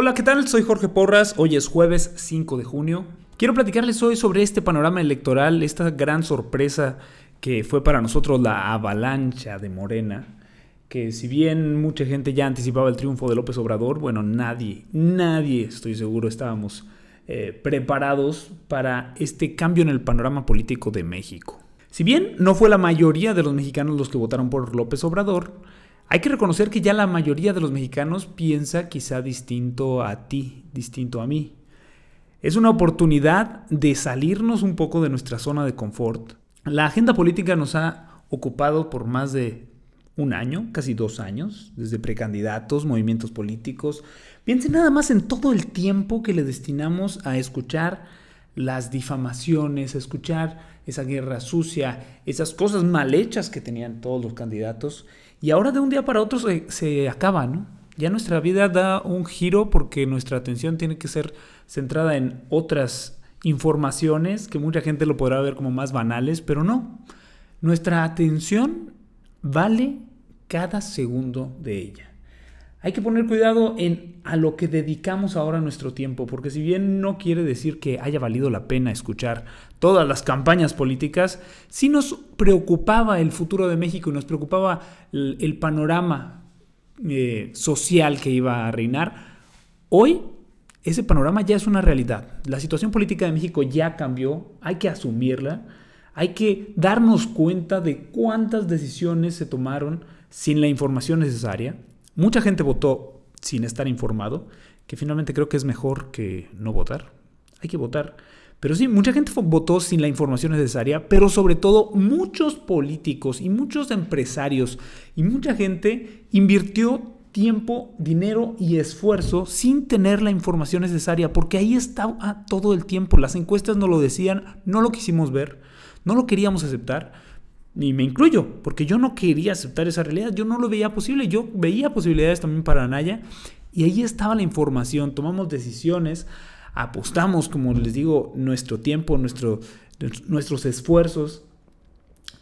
Hola, ¿qué tal? Soy Jorge Porras, hoy es jueves 5 de junio. Quiero platicarles hoy sobre este panorama electoral, esta gran sorpresa que fue para nosotros la avalancha de Morena, que si bien mucha gente ya anticipaba el triunfo de López Obrador, bueno, nadie, nadie, estoy seguro, estábamos eh, preparados para este cambio en el panorama político de México. Si bien no fue la mayoría de los mexicanos los que votaron por López Obrador, hay que reconocer que ya la mayoría de los mexicanos piensa quizá distinto a ti, distinto a mí. Es una oportunidad de salirnos un poco de nuestra zona de confort. La agenda política nos ha ocupado por más de un año, casi dos años, desde precandidatos, movimientos políticos. Piensen nada más en todo el tiempo que le destinamos a escuchar las difamaciones, a escuchar esa guerra sucia, esas cosas mal hechas que tenían todos los candidatos. Y ahora de un día para otro se, acaba, ¿no? Ya nuestra vida da un giro porque nuestra atención tiene que ser centrada en otras informaciones que mucha gente lo podrá ver como más banales, pero no. Nuestra atención vale cada segundo de ella. Hay que poner cuidado en a lo que dedicamos ahora nuestro tiempo, porque si bien no quiere decir que haya valido la pena escuchar todas las campañas políticas, sí nos preocupaba el futuro de México y nos preocupaba el, panorama eh, social que iba a reinar. Hoy ese panorama ya es una realidad. La situación política de México ya cambió, hay que asumirla, hay que darnos cuenta de cuántas decisiones se tomaron sin la información necesaria Mucha gente votó sin estar informado, que finalmente creo que es mejor que no votar. Hay que votar. Pero sí, mucha gente votó sin la información necesaria, pero sobre todo muchos políticos y muchos empresarios y mucha gente invirtió tiempo, dinero y esfuerzo sin tener la información necesaria, porque ahí estaba todo el tiempo. Las encuestas no lo decían, no lo quisimos ver, no lo queríamos aceptar y me incluyo, porque yo no quería aceptar esa realidad, yo no lo veía posible, yo veía posibilidades también para Anaya y ahí estaba la información, tomamos decisiones, apostamos, como les digo, nuestro tiempo, nuestro, nuestros esfuerzos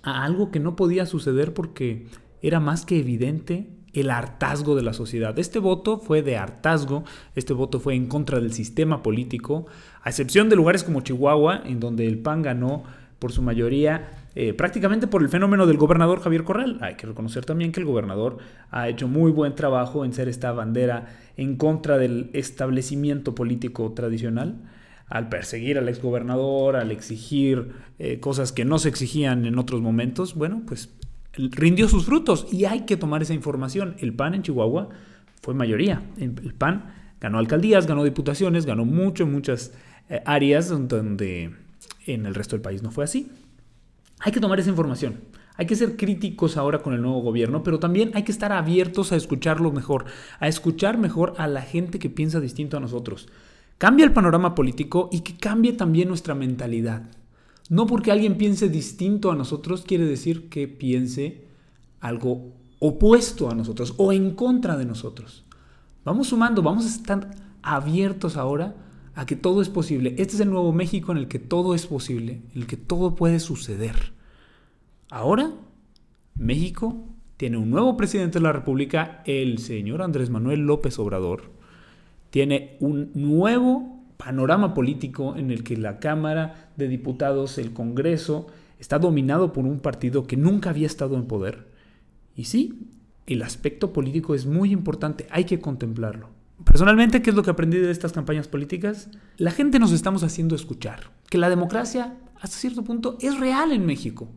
a algo que no podía suceder porque era más que evidente el hartazgo de la sociedad. Este voto fue de hartazgo, este voto fue en contra del sistema político, a excepción de lugares como Chihuahua, en donde el PAN ganó por su mayoría eh, prácticamente por el fenómeno del gobernador Javier Corral. Hay que reconocer también que el gobernador ha hecho muy buen trabajo en ser esta bandera en contra del establecimiento político tradicional, al perseguir al exgobernador, al exigir eh, cosas que no se exigían en otros momentos, bueno, pues rindió sus frutos y hay que tomar esa información. El PAN en Chihuahua fue mayoría. El PAN ganó alcaldías, ganó diputaciones, ganó mucho, muchas eh, áreas donde en el resto del país no fue así. Hay que tomar esa información. Hay que ser críticos ahora con el nuevo gobierno, pero también hay que estar abiertos a escucharlo mejor, a escuchar mejor a la gente que piensa distinto a nosotros. Cambia el panorama político y que cambie también nuestra mentalidad. No porque alguien piense distinto a nosotros quiere decir que piense algo opuesto a nosotros o en contra de nosotros. Vamos sumando, vamos a estar abiertos ahora a que todo es posible. Este es el nuevo México en el que todo es posible, en el que todo puede suceder. Ahora, México tiene un nuevo presidente de la República, el señor Andrés Manuel López Obrador. Tiene un nuevo panorama político en el que la Cámara de Diputados, el Congreso, está dominado por un partido que nunca había estado en poder. Y sí, el aspecto político es muy importante, hay que contemplarlo. Personalmente, ¿qué es lo que aprendí de estas campañas políticas? La gente nos estamos haciendo escuchar, que la democracia hasta cierto punto es real en México.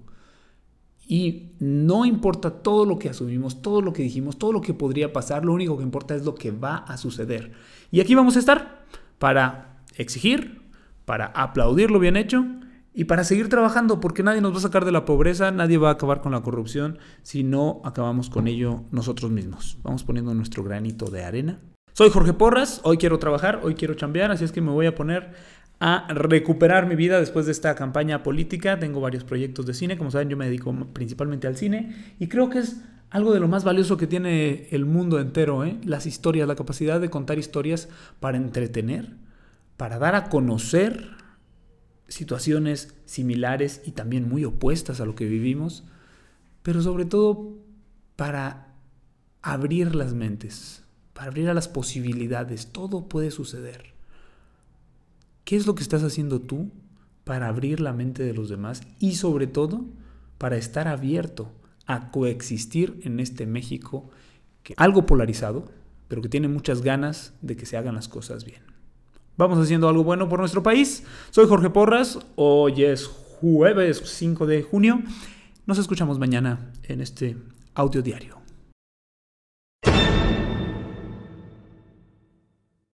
Y no importa todo lo que asumimos, todo lo que dijimos, todo lo que podría pasar, lo único que importa es lo que va a suceder. Y aquí vamos a estar para exigir, para aplaudir lo bien hecho y para seguir trabajando, porque nadie nos va a sacar de la pobreza, nadie va a acabar con la corrupción si no acabamos con ello nosotros mismos. Vamos poniendo nuestro granito de arena soy Jorge Porras, hoy quiero trabajar, hoy quiero chambear, así es que me voy a poner a recuperar mi vida después de esta campaña política. Tengo varios proyectos de cine, como saben yo me dedico principalmente al cine y creo que es algo de lo más valioso que tiene el mundo entero, ¿eh? las historias, la capacidad de contar historias para entretener, para dar a conocer situaciones similares y también muy opuestas a lo que vivimos, pero sobre todo para abrir las mentes para abrir a las posibilidades. Todo puede suceder. ¿Qué es lo que estás haciendo tú para abrir la mente de los demás y sobre todo para estar abierto a coexistir en este México que algo polarizado, pero que tiene muchas ganas de que se hagan las cosas bien? Vamos haciendo algo bueno por nuestro país. Soy Jorge Porras. Hoy es jueves 5 de junio. Nos escuchamos mañana en este audio diario.